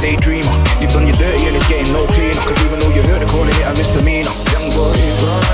daydreamer. You've done your dirty and it's getting no cleaner. Cause even though you heard, they're calling it a misdemeanor. Young boy, run.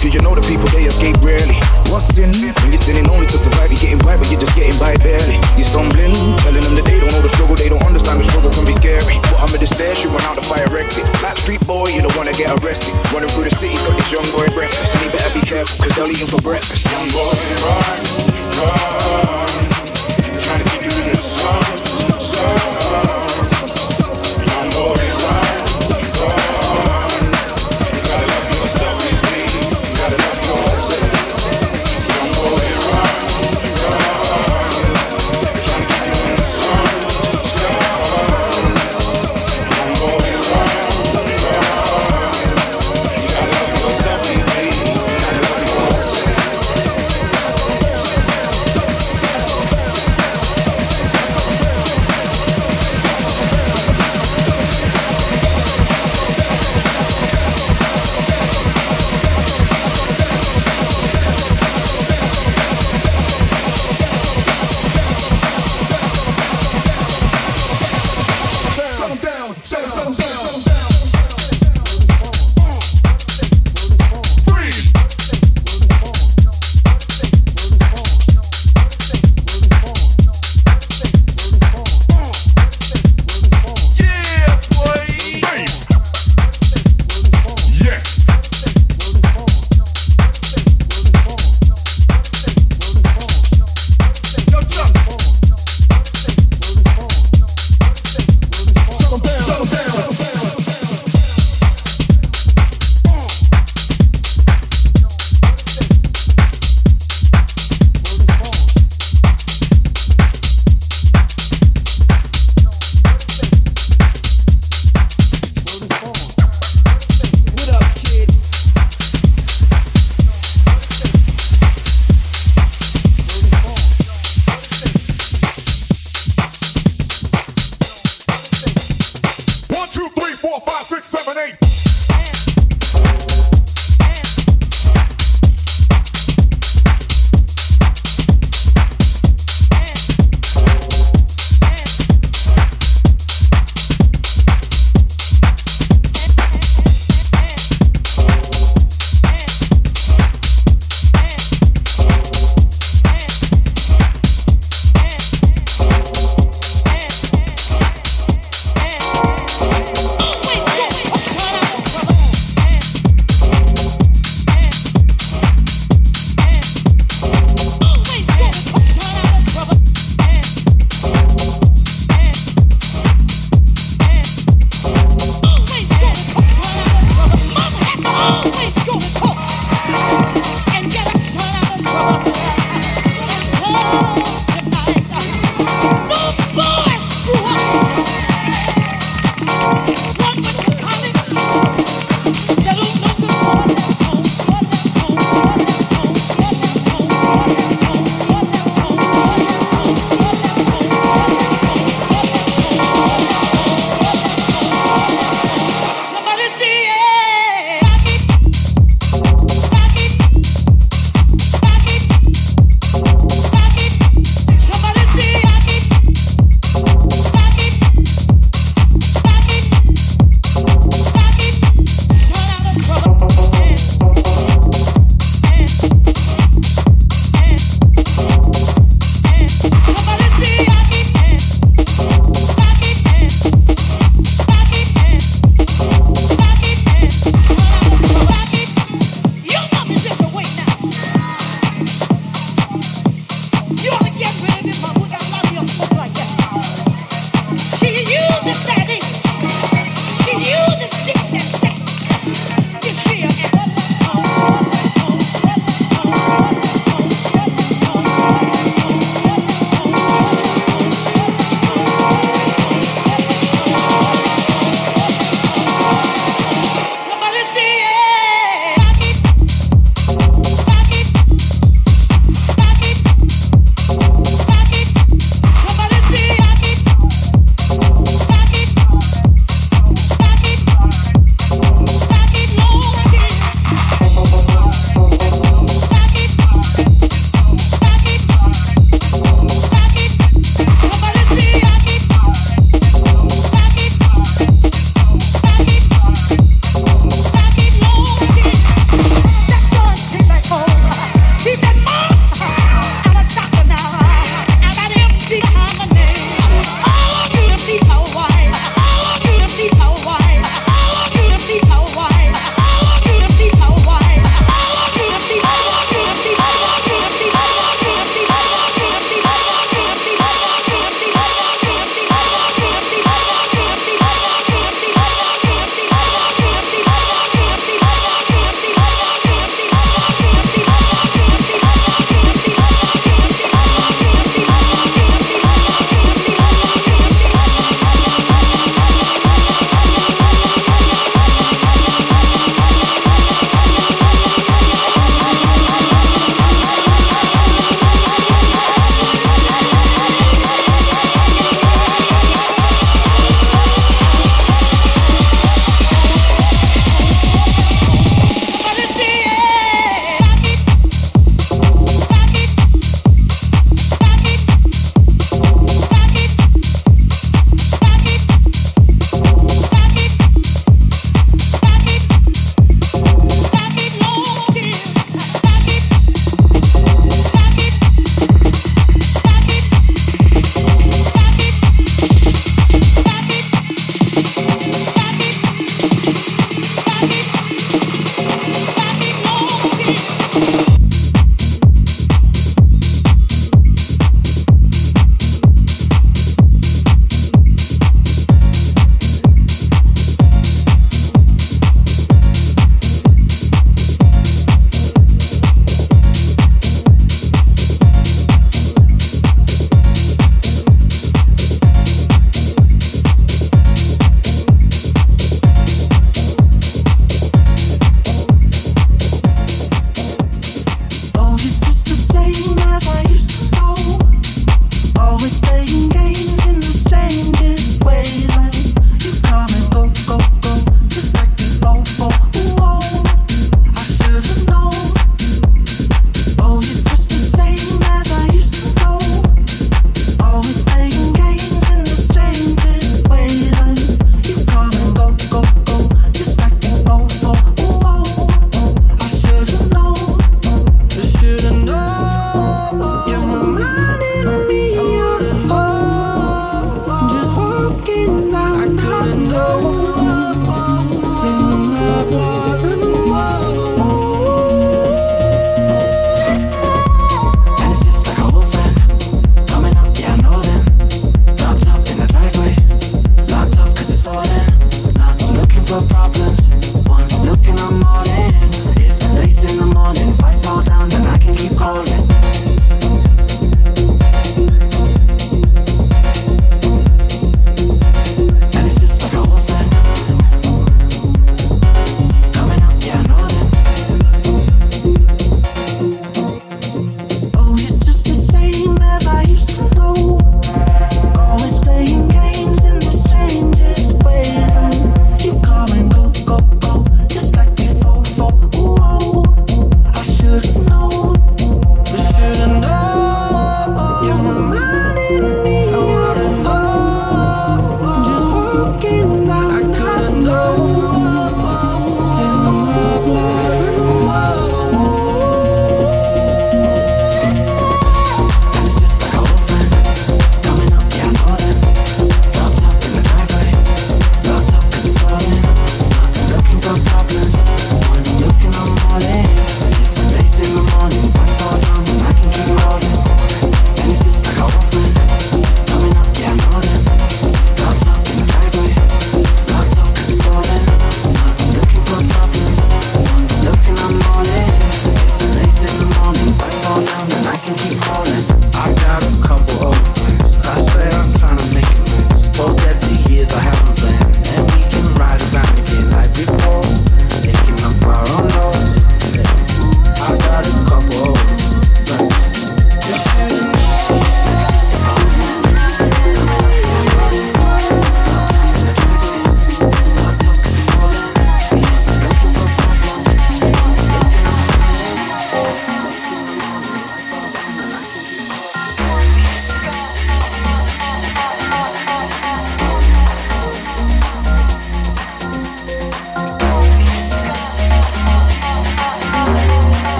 Cause you know the people they escape rarely. What's in when you're sinning only to survive? You're getting by, but you're just getting by barely. You're stumbling, telling them that they don't know the struggle, they don't understand the struggle can be scary. But I'm at the stairs, you run out the fire exit. Black street boy, you don't wanna get arrested. Running through the city, got this young boy breathless. And he better be careful, cause they'll eat him for breakfast. Young boy, run, run.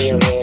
You.